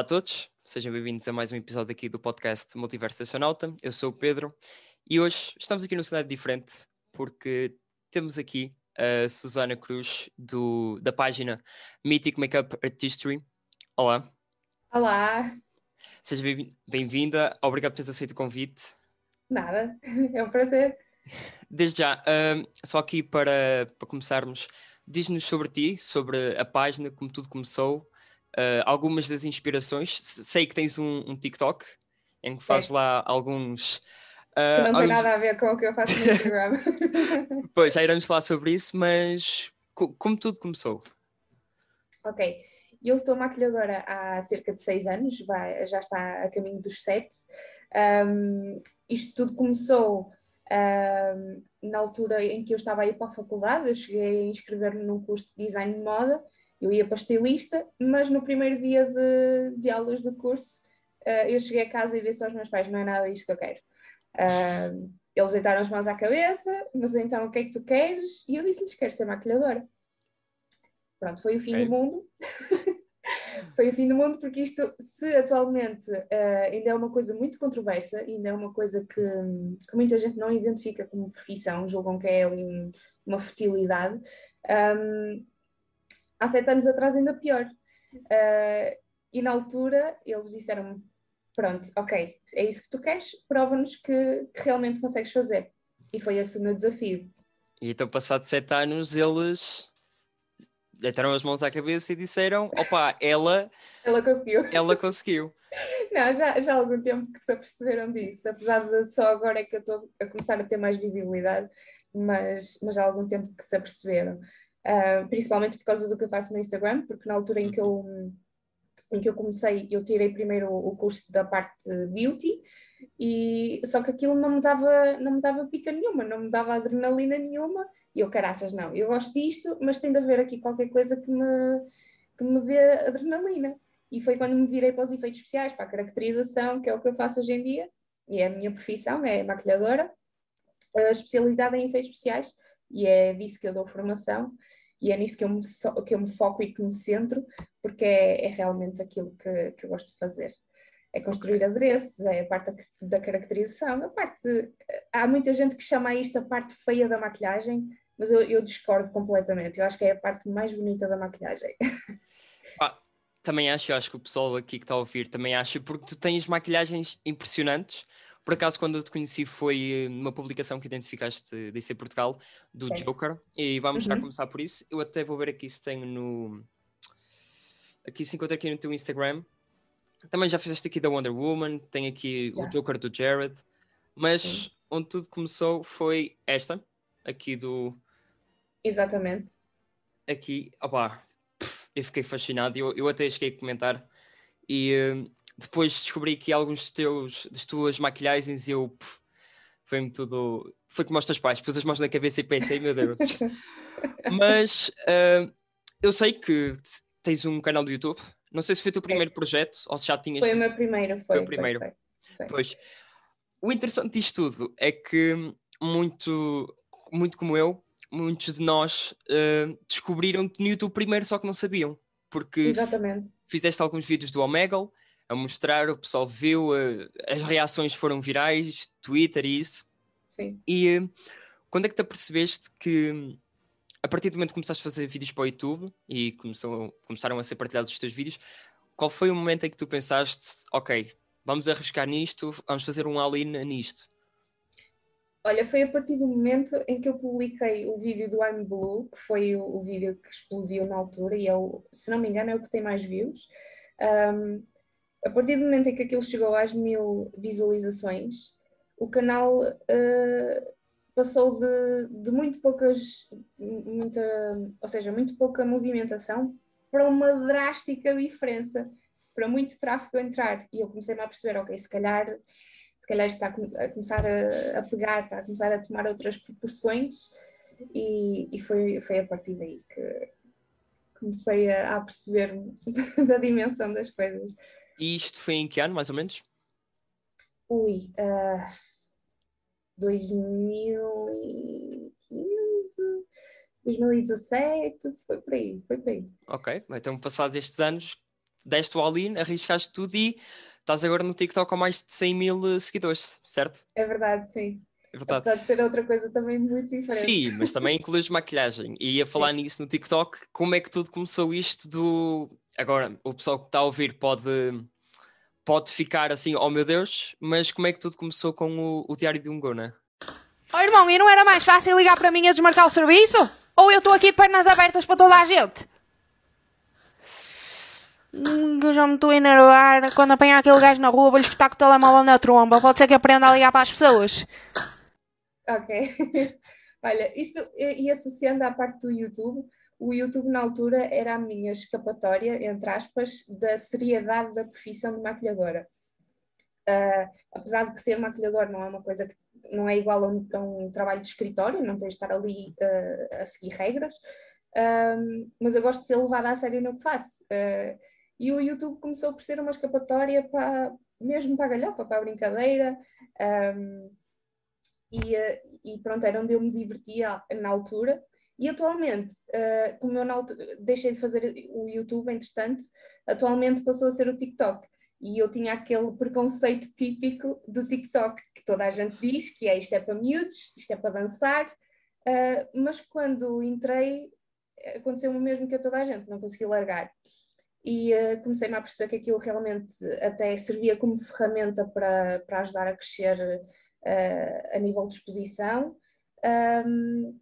Olá a todos, sejam bem-vindos a mais um episódio aqui do podcast Multiverso Astronauta. Eu sou o Pedro e hoje estamos aqui num cenário diferente porque temos aqui a Susana Cruz do, da página Mythic Makeup Artistry. Olá. Olá. Seja bem-vinda, obrigado por teres aceito o convite. Nada, é um prazer. Desde já, uh, só aqui para, para começarmos, diz-nos sobre ti, sobre a página, como tudo começou, uh, algumas das inspirações. Sei que tens um, um TikTok em que fazes é. lá alguns. Uh, que não tem nada a ver com o que eu faço no Instagram. pois, já iremos falar sobre isso, mas co como tudo começou? Ok, eu sou maquilhadora há cerca de seis anos, vai, já está a caminho dos sete. Um, isto tudo começou um, na altura em que eu estava a ir para a faculdade, eu cheguei a inscrever-me num curso de design de moda eu ia para estilista, mas no primeiro dia de, de aulas do curso, uh, eu cheguei a casa e disse aos meus pais: não é nada isto que eu quero. Uh, eles deitaram as mãos à cabeça, mas então o que é que tu queres? E eu disse-lhes: quero ser maquilhadora. Pronto, foi o fim okay. do mundo. foi o fim do mundo, porque isto, se atualmente uh, ainda é uma coisa muito controversa, ainda é uma coisa que, que muita gente não identifica como profissão, julgam que é um, uma fertilidade. Um, há sete anos atrás ainda pior. Uh, e na altura eles disseram-me: pronto, ok, é isso que tu queres, prova-nos que, que, realmente consegues fazer. E foi esse o meu desafio. E então, passado sete anos, eles deitaram as mãos à cabeça e disseram: opa, ela. ela conseguiu. Ela conseguiu. Não, já, já há algum tempo que se aperceberam disso, apesar de só agora é que eu estou a começar a ter mais visibilidade, mas, mas há algum tempo que se aperceberam uh, principalmente por causa do que eu faço no Instagram, porque na altura em que eu, em que eu comecei, eu tirei primeiro o curso da parte beauty, e só que aquilo não me dava, não me dava pica nenhuma, não me dava adrenalina nenhuma, e eu, caraças, não, eu gosto disto, mas tem de haver aqui qualquer coisa que me, que me dê adrenalina. E foi quando me virei para os efeitos especiais, para a caracterização, que é o que eu faço hoje em dia, e é a minha profissão, é maquilhadora, especializada em efeitos especiais, e é disso que eu dou formação e é nisso que eu me, que eu me foco e que me centro, porque é, é realmente aquilo que, que eu gosto de fazer. É construir adereços, é a parte da, da caracterização, a parte. Há muita gente que chama isto a parte feia da maquilhagem, mas eu, eu discordo completamente. Eu acho que é a parte mais bonita da maquilhagem. Ah, também acho, eu acho que o pessoal aqui que está a ouvir também acha, porque tu tens maquilhagens impressionantes por acaso, quando eu te conheci, foi uma publicação que identificaste DC Portugal, do certo. Joker, e vamos uhum. já começar por isso. Eu até vou ver aqui se tenho no. Aqui se encontra aqui no teu Instagram. Também já fizeste aqui da Wonder Woman, tem aqui já. o Joker do Jared, mas Sim. onde tudo começou foi esta, aqui do. Exatamente. Aqui, opá, eu fiquei fascinado, eu, eu até cheguei a comentar. E depois descobri que alguns dos teus, das tuas maquilhagens e eu foi-me tudo. Foi como aos teus pais, pus as mãos na cabeça e pensei, meu Deus. Mas uh, eu sei que tens um canal do YouTube. Não sei se foi o teu primeiro é. projeto ou se já tinhas. Foi o meu primeiro, foi. Foi o primeiro. Foi, foi, pois. O interessante disto tudo é que muito, muito como eu, muitos de nós uh, descobriram-te no YouTube primeiro, só que não sabiam. Porque Exatamente. fizeste alguns vídeos do Omegle, a mostrar, o pessoal viu, uh, as reações foram virais, Twitter e isso. Sim. E uh, quando é que te apercebeste que, a partir do momento que começaste a fazer vídeos para o YouTube e começou, começaram a ser partilhados os teus vídeos, qual foi o momento em que tu pensaste, ok, vamos arriscar nisto, vamos fazer um all-in nisto? Olha, foi a partir do momento em que eu publiquei o vídeo do I'm Blue, que foi o, o vídeo que explodiu na altura, e é o, se não me engano é o que tem mais views. Um, a partir do momento em que aquilo chegou às mil visualizações, o canal uh, passou de, de muito poucas, muita, ou seja, muito pouca movimentação para uma drástica diferença, para muito tráfego entrar. E eu comecei-me a perceber, ok, se calhar, se calhar está a começar a, a pegar, está a começar a tomar outras proporções, e, e foi, foi a partir daí que comecei a, a perceber da dimensão das coisas. E isto foi em que ano, mais ou menos? Ui, uh, 2015, 2017, foi por aí, foi por aí. Ok, então passados estes anos, deste o all-in, arriscaste tudo e estás agora no TikTok com mais de 100 mil seguidores, certo? É verdade, sim. É verdade. Apesar de ser outra coisa também muito diferente. Sim, mas também incluís maquilhagem. E ia falar nisso no TikTok, como é que tudo começou isto do. Agora, o pessoal que está a ouvir pode, pode ficar assim, oh meu Deus, mas como é que tudo começou com o, o Diário de um Gona? Oh irmão, e não era mais fácil ligar para mim a desmarcar o serviço? Ou eu estou aqui de pernas abertas para toda a gente? Hum, eu já me estou a enervar. Quando apanhar aquele gajo na rua, vou-lhe espetar com o telemóvel na tromba. Pode ser que aprenda a ligar para as pessoas. Ok. Olha, isto e associando à parte do YouTube, o YouTube na altura era a minha escapatória, entre aspas, da seriedade da profissão de maquilhadora. Uh, apesar de que ser maquilhador não é uma coisa que não é igual a um, a um trabalho de escritório, não tens de estar ali uh, a seguir regras, um, mas eu gosto de ser levada a sério no que faço. Uh, e o YouTube começou por ser uma escapatória para, mesmo para a galhofa, para a brincadeira, um, e, e, pronto, era onde eu me divertia na altura. E atualmente, uh, como eu altura, deixei de fazer o YouTube, entretanto, atualmente passou a ser o TikTok e eu tinha aquele preconceito típico do TikTok, que toda a gente diz que é isto é para miúdos, isto é para dançar, uh, mas quando entrei aconteceu o mesmo que a toda a gente, não consegui largar. E uh, comecei-me a perceber que aquilo realmente até servia como ferramenta para, para ajudar a crescer uh, a nível de exposição. Um,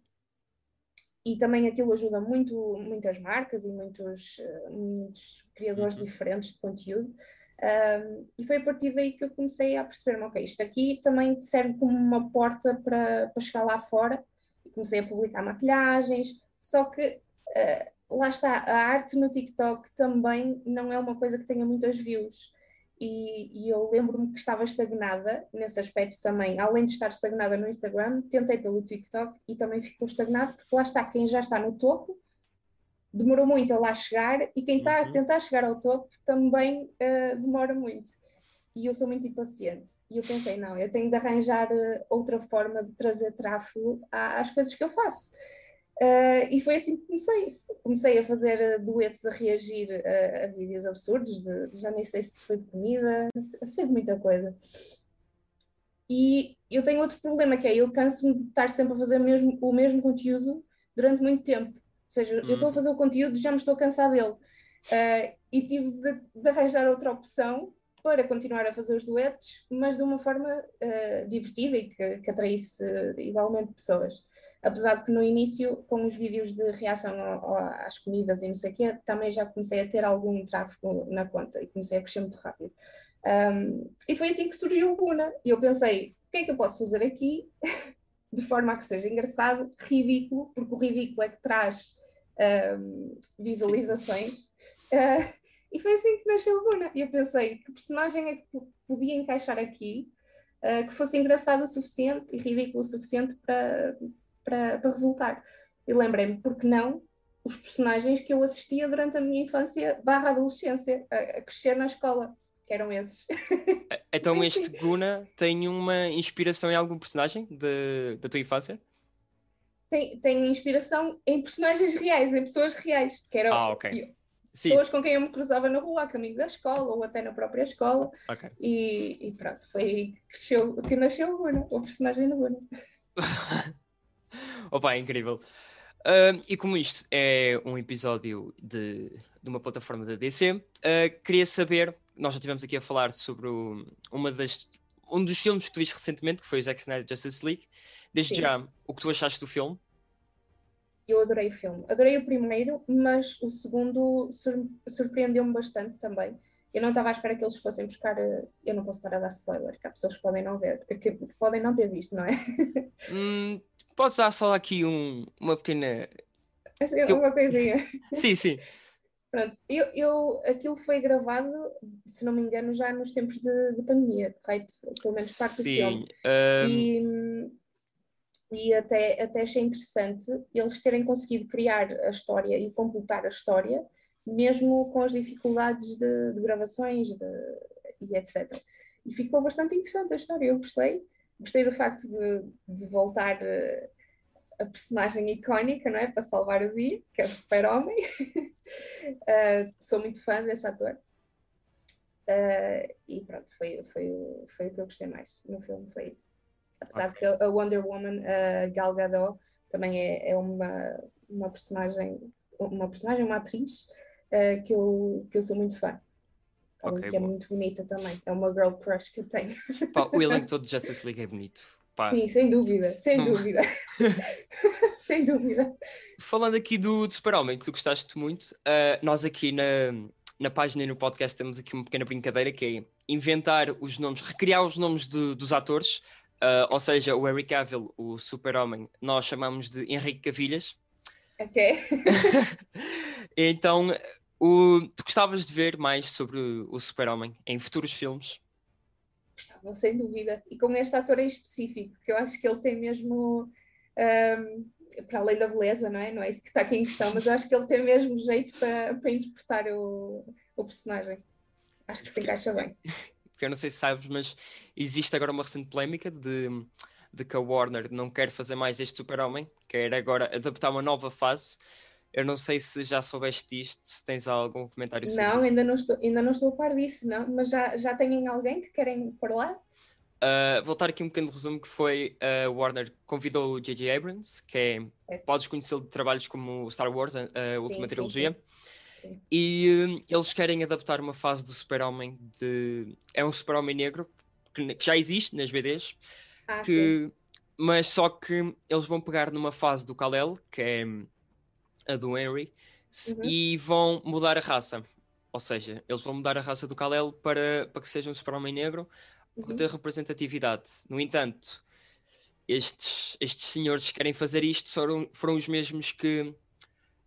e também aquilo ajuda muito muitas marcas e muitos, muitos criadores uhum. diferentes de conteúdo. Um, e foi a partir daí que eu comecei a perceber-me, ok, isto aqui também serve como uma porta para, para chegar lá fora. E comecei a publicar maquilhagens, só que uh, lá está, a arte no TikTok também não é uma coisa que tenha muitas views. E, e eu lembro-me que estava estagnada nesse aspecto também. Além de estar estagnada no Instagram, tentei pelo TikTok e também ficou estagnado, porque lá está quem já está no topo demorou muito a lá chegar e quem está uhum. a tentar chegar ao topo também uh, demora muito. E eu sou muito impaciente. E eu pensei, não, eu tenho de arranjar uh, outra forma de trazer tráfego às coisas que eu faço. Uh, e foi assim que comecei. Comecei a fazer duetos a reagir a, a vídeos absurdos, de, de, já nem sei se foi de comida, foi de muita coisa. E eu tenho outro problema que é eu canso-me de estar sempre a fazer mesmo, o mesmo conteúdo durante muito tempo seja, hum. eu estou a hum. fazer o conteúdo já me estou a cansar dele. Uh, e tive de, de, arranjar outra opção para continuar a fazer os duetos, mas de uma forma uh, divertida e que, que atraísse uh, igualmente pessoas. Apesar de que no início, com os vídeos de reação ao, ao, às comidas e não sei o quê, também já comecei a ter algum tráfego na conta e comecei a crescer muito rápido. Um, e foi assim que surgiu o Guna. E eu pensei, o que é que eu posso fazer aqui de forma a que seja engraçado, ridículo, porque o ridículo é que traz um, visualizações. Uh, e foi assim que nasceu o Luna. E eu pensei, que personagem é que podia encaixar aqui uh, que fosse engraçado o suficiente e ridículo o suficiente para, para, para resultar? E lembrei-me, porque não, os personagens que eu assistia durante a minha infância barra adolescência, a, a crescer na escola que eram esses. Então este Guna tem uma inspiração em algum personagem de, da tua infância? Tem, tem inspiração em personagens reais, em pessoas reais, que eram ah, okay. eu, Sim, pessoas com quem eu me cruzava na rua, a caminho da escola ou até na própria escola. Okay. E, e, pronto, foi aí que, cresceu, que nasceu o Guna, o personagem do Guna. Opa, é incrível. Uh, e como isto é um episódio de, de uma plataforma da DC, uh, queria saber nós já tivemos aqui a falar sobre o, uma das, um dos filmes que tu viste recentemente, que foi o Zack Snyder Justice League. Desde Sim. já, o que tu achaste do filme? Eu adorei o filme. Adorei o primeiro, mas o segundo sur surpreendeu-me bastante também. Eu não estava à espera que eles fossem buscar. Eh, eu não posso estar a dar spoiler, que há pessoas que podem não ver, que podem não ter visto, não é? Hum, podes dar só aqui um, uma pequena. Assim, uma eu... coisinha. sim, sim. Pronto, eu, eu, aquilo foi gravado, se não me engano, já nos tempos de, de pandemia, correto? Pelo menos parte Sim, do filme. Um... E, e até, até achei interessante eles terem conseguido criar a história e completar a história, mesmo com as dificuldades de, de gravações de, e etc. E ficou bastante interessante a história, eu gostei. Gostei do facto de, de voltar eh, a personagem icónica, não é? Para salvar o dia, que é o Super-Homem. uh, sou muito fã desse ator. Uh, e pronto, foi, foi, foi o que eu gostei mais no filme, foi isso. Apesar okay. de que a Wonder Woman, a Gal Gadot, também é, é uma, uma personagem, uma personagem, uma atriz uh, que, eu, que eu sou muito fã. Okay, que é muito bonita também. É uma girl crush que eu tenho. Pá, o elenco todo de Justice League é bonito. Pá. Sim, sem dúvida, sem dúvida. sem dúvida. Falando aqui do, do Super-Homem, que tu gostaste muito, uh, nós aqui na, na página e no podcast temos aqui uma pequena brincadeira que é inventar os nomes, recriar os nomes de, dos atores, uh, ou seja, o Henry Cavill, o Super-Homem, nós chamamos de Henrique Cavilhas. Ok. então, o, tu gostavas de ver mais sobre o Super-Homem em futuros filmes? Gostava, sem dúvida. E com este ator em específico, que eu acho que ele tem mesmo. Um, para além da beleza, não é? Não é isso que está aqui em questão, mas eu acho que ele tem mesmo jeito para, para interpretar o, o personagem. Acho que se encaixa bem. Porque eu não sei se sabes, mas existe agora uma recente polémica de, de que a Warner não quer fazer mais este Super-Homem, quer agora adaptar uma nova fase. Eu não sei se já soubeste disto, se tens algum comentário sobre Não, ainda não estou, ainda não estou a par disso, não, mas já, já têm alguém que querem por lá? Uh, voltar aqui um pequeno resumo que foi a uh, Warner convidou o J.J. Abrams, que é, certo. podes conhecê-lo de trabalhos como Star Wars, a, a última sim, trilogia, sim, sim. e uh, eles querem adaptar uma fase do super-homem de... é um super-homem negro, que, já existe nas BDs, ah, que... mas só que eles vão pegar numa fase do Kal-El, que é a do Henry, uhum. e vão mudar a raça. Ou seja, eles vão mudar a raça do Kal-El para, para que seja um super-homem negro, uhum. ter representatividade. No entanto, estes, estes senhores que querem fazer isto foram, foram os mesmos que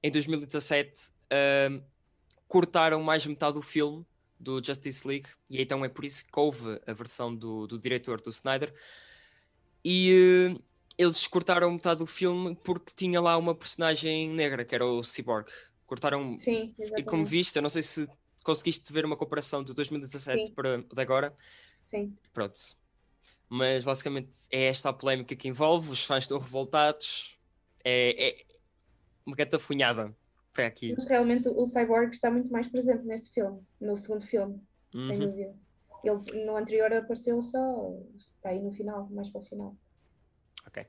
em 2017 uh, cortaram mais metade do filme do Justice League, e então é por isso que houve a versão do, do diretor do Snyder. E uh, eles cortaram metade do filme porque tinha lá uma personagem negra, que era o Cyborg. Cortaram. Sim, e como viste, eu não sei se conseguiste ver uma comparação de 2017 Sim. para de agora. Sim. Pronto. Mas basicamente é esta a polémica que envolve, os fãs estão revoltados, é, é uma catafunhada aqui. Mas realmente o Cyborg está muito mais presente neste filme, no segundo filme, uhum. sem dúvida. Ele no anterior apareceu só para aí no final, mais para o final. Ok.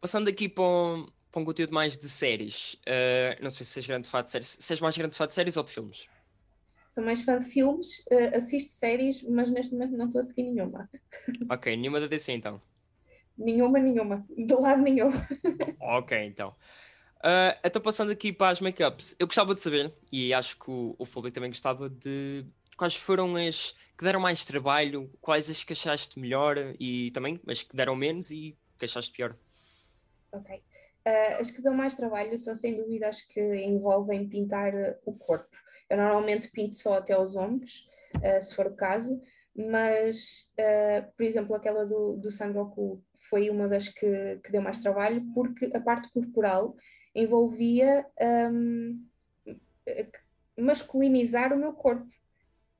Passando aqui para um, para um conteúdo mais de séries, uh, não sei se és grande fã de séries, se és mais grande fã de séries ou de filmes? sou mais fã de filmes, uh, assisto séries, mas neste momento não estou a seguir nenhuma. Ok, nenhuma da DC então? Nenhuma, nenhuma, de lado nenhum. ok, então. Uh, então passando aqui para as make-ups, eu gostava de saber, e acho que o, o público também gostava de quais foram as que deram mais trabalho, quais as que achaste melhor e também as que deram menos e que achaste pior. Ok. Uh, as que dão mais trabalho são sem dúvida as que envolvem pintar o corpo. Eu normalmente pinto só até aos ombros, uh, se for o caso, mas, uh, por exemplo, aquela do, do Sangoku foi uma das que, que deu mais trabalho, porque a parte corporal envolvia um, masculinizar o meu corpo,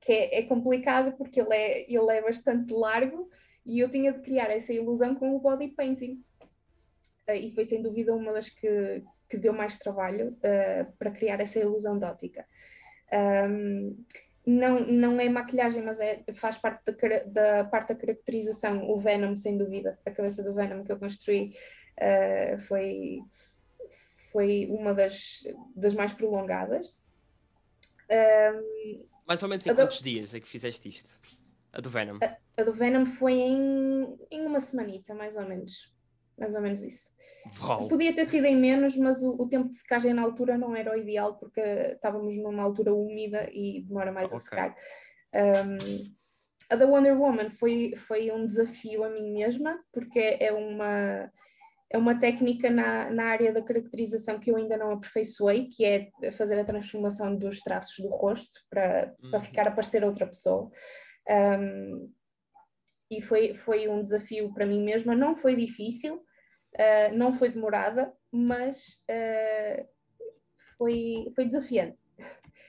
que é, é, complicado porque ele é, ele é bastante largo e eu tinha de criar essa ilusão com o body painting. Uh, e foi sem dúvida uma das que, que deu mais trabalho uh, para criar essa ilusão de ótica. Um, não, não é maquilhagem, mas é, faz parte da, da, parte da caracterização. O Venom, sem dúvida, a cabeça do Venom que eu construí uh, foi, foi uma das, das mais prolongadas. Um, mais ou menos em quantos do... dias é que fizeste isto? A do Venom? A, a do Venom foi em, em uma semanita, mais ou menos mais ou menos isso. Uau. Podia ter sido em menos, mas o, o, tempo de secagem na altura não era o ideal porque estávamos numa altura úmida e demora mais okay. a secar. Um, a da Wonder Woman foi, foi um desafio a mim mesma, porque é uma, é uma técnica na, na área da caracterização que eu ainda não aperfeiçoei, que é fazer a transformação dos traços do rosto para, uhum. para ficar a parecer outra pessoa. Um, e foi, foi um desafio para mim mesma. Não foi difícil, uh, não foi demorada, mas uh, foi, foi desafiante.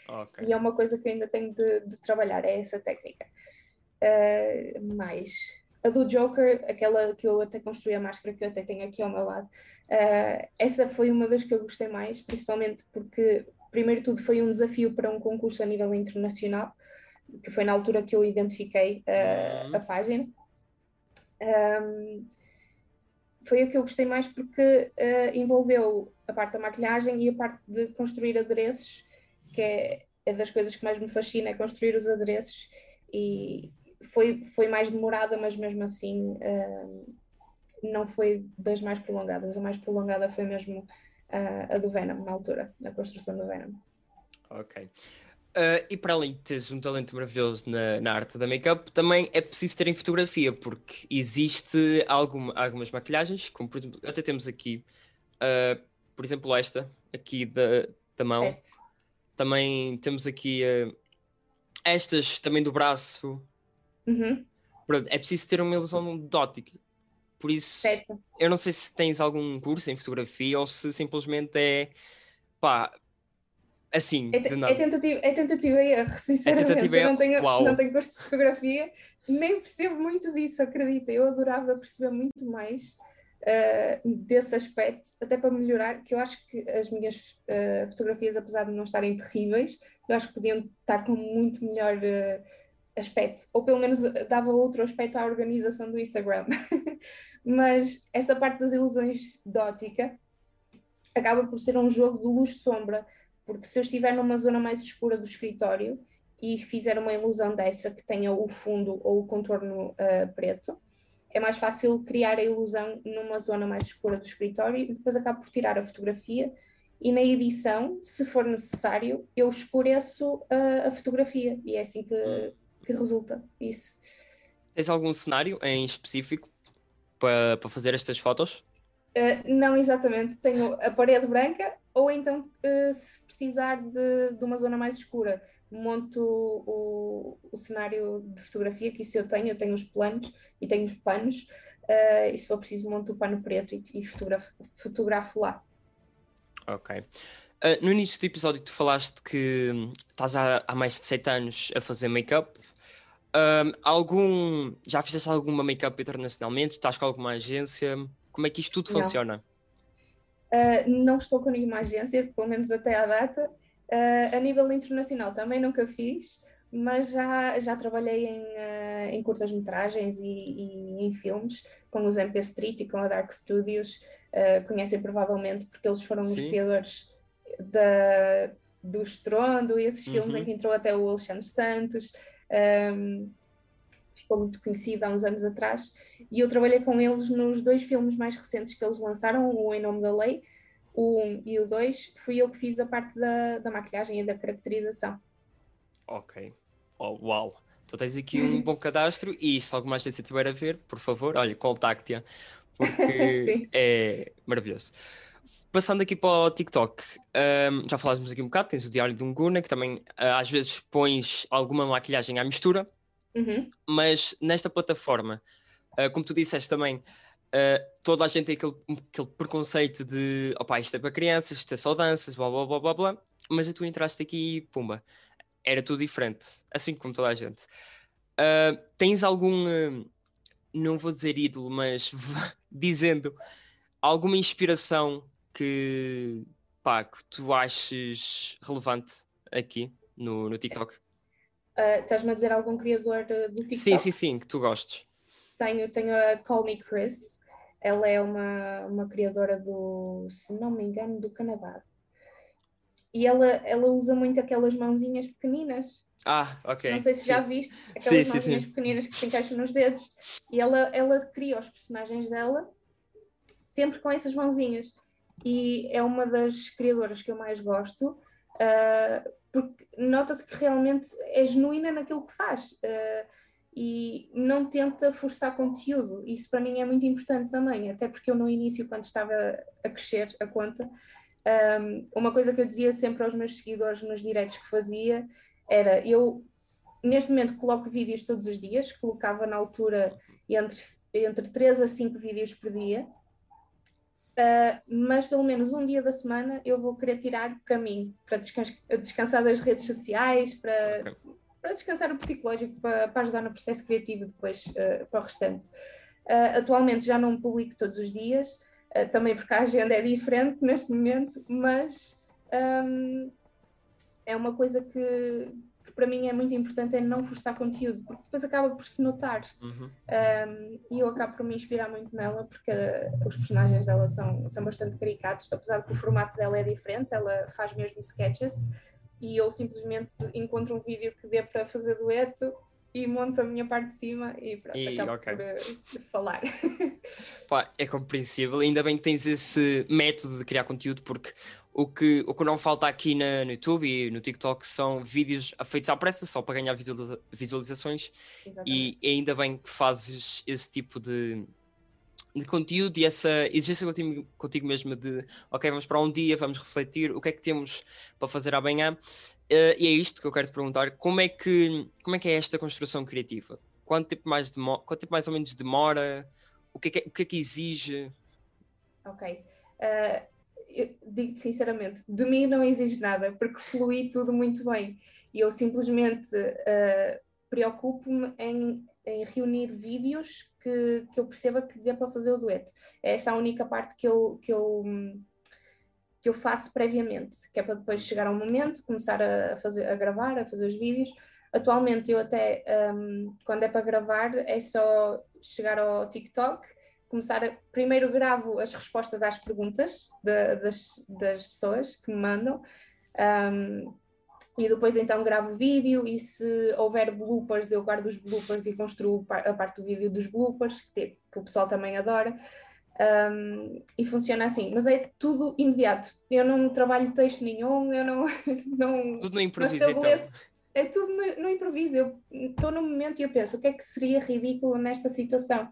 Okay. E é uma coisa que eu ainda tenho de, de trabalhar, é essa técnica. Uh, mais a do Joker, aquela que eu até construí a máscara que eu até tenho aqui ao meu lado, uh, essa foi uma das que eu gostei mais, principalmente porque, primeiro tudo, foi um desafio para um concurso a nível internacional que foi na altura que eu identifiquei uh, Uhum. a página. Um, foi a que eu gostei mais porque uh, envolveu a parte da maquilhagem e a parte de construir adereços, que é, é das coisas que mais me fascina, é construir os adereços. E foi, foi mais demorada, mas mesmo assim uh, não foi das mais prolongadas. A mais prolongada foi mesmo uh, a do Venom, na altura, da construção do Venom. Ok. Uh, e para além de teres um talento maravilhoso na, na arte da make-up, também é preciso ter em fotografia, porque existe alguma, algumas maquilhagens, como por exemplo, até temos aqui, uh, por exemplo, esta aqui da, da mão. Certo. Também temos aqui uh, estas também do braço. Uhum, Pronto, é preciso ter uma ilusão de ótica. Por isso, certo. eu não sei se tens algum curso em fotografia ou se simplesmente é pá, assim, É, de nada. é tentativa, é tentativa e erro, sinceramente. tentativa e eu não tenho, Uau. não tenho curso de fotografia, nem percebo muito disso, acredita. Eu adorava perceber muito mais ah, desse aspecto, até para melhorar, que eu acho que as minhas ah, fotografias, apesar de não estarem terríveis, eu acho que podiam estar com muito melhor ah, aspecto, ou pelo menos dava outro aspecto à organização do Instagram. Mas essa parte das ilusões de ótica acaba por ser um jogo de luz-sombra, porque se eu estiver numa zona mais escura do escritório e fizer uma ilusão dessa que tenha o fundo ou o contorno ah, preto, é mais fácil criar a ilusão numa zona mais escura do escritório e depois acabo por tirar a fotografia e na edição, se for necessário, eu escureço ah, a fotografia e é assim que, que resulta isso. Tens algum cenário em específico para, para fazer estas fotos? Uh, não exatamente, tenho a parede branca ou então uh, se precisar de, de uma zona mais escura, monto o, o cenário de fotografia, que isso eu tenho, eu tenho os planos e tenho os panos, uh, e se for preciso monto o pano preto e, e fotografo, fotografo lá. Ok. Ah, no início do episódio tu falaste que estás há, há mais de 7 anos a fazer make-up. Ahm, algum, já fizeste alguma make-up internacionalmente? Estás com alguma agência? Como é que isto tudo Não. funciona? Uh, não estou com nenhuma agência, pelo menos até à data. Uh, a nível internacional também nunca fiz, mas já, já trabalhei em, uh, em curtas-metragens e, e em filmes, com os MP Street e com a Dark Studios. Conhecem provavelmente porque eles foram os Sim. criadores da, do Estrondo e esses filmes Uhum. em que entrou até o Alexandre Santos. Um, ficou muito conhecido há uns anos atrás e eu trabalhei com eles nos dois filmes mais recentes que eles lançaram, o Em Nome da Lei, o 1 e o 2, fui eu que fiz a parte da, da maquilhagem e da caracterização. Ok. Oh, uau. Tu tens aqui um bom cadastro e se alguma agência estiver a ver, por favor, olha, contacte-a, porque é maravilhoso. Passando aqui para o TikTok, ahm, já falávamos aqui um bocado, tens o Diário de um Guna, que também ah, às vezes pões alguma maquilhagem à mistura, Uhum, mas nesta plataforma, ah, como tu disseste também, ah, toda a gente tem aquele, aquele preconceito de opá, isto é para crianças, isto é só danças, blá blá blá blá blá, mas tu entraste aqui e pumba, era tudo diferente, assim como toda a gente. Tens algum, ah, não vou dizer ídolo, mas dizendo alguma inspiração que, pá, que tu aches relevante aqui no, no TikTok? Uh, Estás-me a dizer algum criador uh, do TikTok? Sim, sim, sim, que tu gostes. Tenho, tenho a Call Me Chris, ela é uma, uma criadora do, se não me engano, do Canadá. E ela, ela usa muito aquelas mãozinhas pequeninas. Ah, ok. Não sei se sim. já viste aquelas sim, mãozinhas sim. pequeninas que se encaixam nos dedos. E ela, ela cria os personagens dela sempre com essas mãozinhas. E é uma das criadoras que eu mais gosto, ah, porque nota-se que realmente é genuína naquilo que faz. ah, e não tenta forçar conteúdo. Isso para mim é muito importante também, até porque eu no início, quando estava a crescer a conta, um, uma coisa que eu dizia sempre aos meus seguidores nos diretos que fazia era eu neste momento coloco vídeos todos os dias, colocava na altura entre, entre 3 a 5 vídeos por dia, uh, mas pelo menos um dia da semana eu vou querer tirar para mim, para descans- descansar das redes sociais, para, Ok. para descansar o psicológico, para, para ajudar no processo criativo depois uh, para o restante. Uh, atualmente já não publico todos os dias, também porque a agenda é diferente neste momento, mas um, é uma coisa que para mim é muito importante é não forçar conteúdo, porque depois acaba por se notar. Uhum. Um, e eu acabo por me inspirar muito nela, porque uh, os personagens dela são, são bastante caricatos, apesar de que o formato dela é diferente, ela faz mesmo sketches, e eu simplesmente encontro um vídeo que dê para fazer dueto e monto a minha parte de cima e pronto, E, acabo ok. por uh, falar. Pá, é compreensível. Ainda bem que tens esse método de criar conteúdo, porque o que, o que não falta aqui na, no YouTube e no TikTok são vídeos feitos à pressa, só para ganhar visualiza- visualizações. Exatamente. E ainda bem que fazes esse tipo de, de conteúdo e essa exigência contigo, contigo mesmo de ok, vamos para um dia, vamos refletir o que é que temos para fazer amanhã. Eh, e é isto que eu quero te perguntar: como é que, como é, que é esta construção criativa? Quanto tempo, mais demo- quanto tempo mais ou menos demora? O que é que, o que, é que exige? Ok. Uh, digo-te sinceramente, de mim não exige nada, porque flui tudo muito bem. E eu simplesmente uh, preocupo-me em, em reunir vídeos que, que eu perceba que dê para fazer o dueto. É essa a única parte que eu, que eu, hum, que eu faço previamente, que é para depois chegar ao momento, começar a, fazer, a gravar, a fazer os vídeos. Atualmente eu até, um, quando é para gravar, é só chegar ao TikTok, começar a, primeiro gravo as respostas às perguntas de, das, das pessoas que me mandam um, e depois então gravo o vídeo e se houver bloopers eu guardo os bloopers e construo a parte do vídeo dos bloopers que, que o pessoal também adora um, e funciona assim, mas é tudo imediato eu não trabalho texto nenhum eu não, não, Tudo no improviso, então. é tudo no, no improviso eu estou no momento e eu penso o que é que seria ridículo nesta situação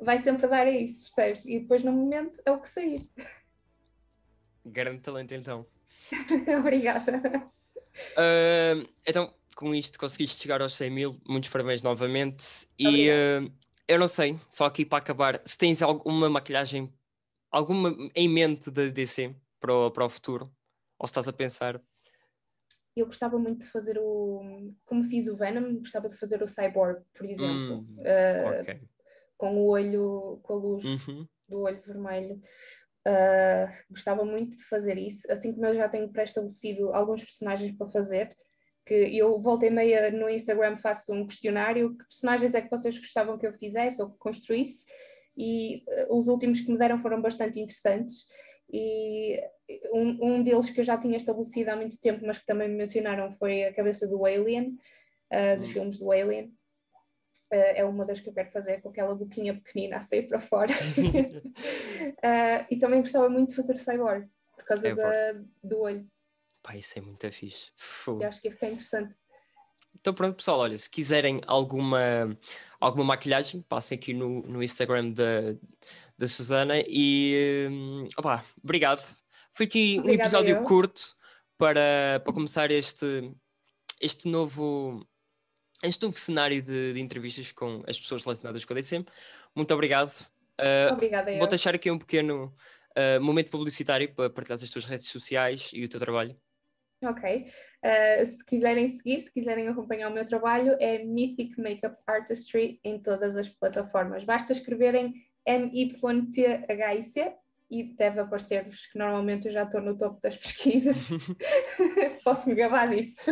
vai sempre dar a isso, percebes? E depois no momento é o que sair. Grande talento, então. Obrigada. Uh, então, com isto, conseguiste chegar aos 100 mil. Muitos parabéns novamente. E Obrigada. uh, eu não sei, só aqui para acabar, se tens alguma maquilhagem, alguma em mente da DC para o, para o futuro? Ou se estás a pensar? Eu gostava muito de fazer o. Como fiz o Venom, gostava de fazer o Cyborg, por exemplo. Hum, uh, ok. Com o olho, com a luz Uhum. do olho vermelho. Uh, gostava muito de fazer isso, assim como eu já tenho pré-estabelecido alguns personagens para fazer, que eu volta e meia no Instagram faço um questionário, que personagens é que vocês gostavam que eu fizesse ou que construísse, e uh, os últimos que me deram foram bastante interessantes, e um, um deles que eu já tinha estabelecido há muito tempo, mas que também me mencionaram, foi a cabeça do Alien, uh, dos Hum. filmes do Alien, Uh, é uma das que eu quero fazer com aquela boquinha pequenina a sair para fora. Uh, e também gostava muito de fazer cyborg, por causa da- do olho. Pá, isso é muito fixe. Fogo. Eu acho que ia ficar interessante. Então pronto, pessoal, olha, se quiserem alguma, alguma maquilhagem, passem aqui no, no Instagram da, da Susana e hum, opá, obrigado. Foi aqui um Obrigada episódio eu. curto para, para começar este, este novo este novo cenário de, de entrevistas com as pessoas relacionadas com a DCM. Muito obrigado. Uh, Obrigada. Vou deixar aqui um pequeno uh, momento publicitário para partilhar as tuas redes sociais e o teu trabalho. Ok. Uh, se quiserem seguir, se quiserem acompanhar o meu trabalho, é Mythic Makeup Artistry em todas as plataformas. Basta escreverem M-Y-T-H-I-C e deve aparecer-vos, que normalmente eu já estou no topo das pesquisas. Posso me gabar disso.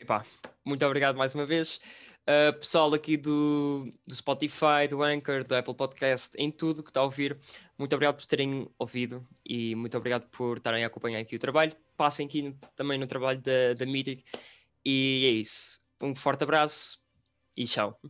Epá, muito obrigado mais uma vez. Uh, pessoal aqui do, do Spotify, do Anchor, do Apple Podcast, em tudo que está a ouvir, muito obrigado por terem ouvido e muito obrigado por estarem a acompanhar aqui o trabalho. Passem aqui no- também no trabalho da, da Mythic e é isso. Um forte abraço e tchau.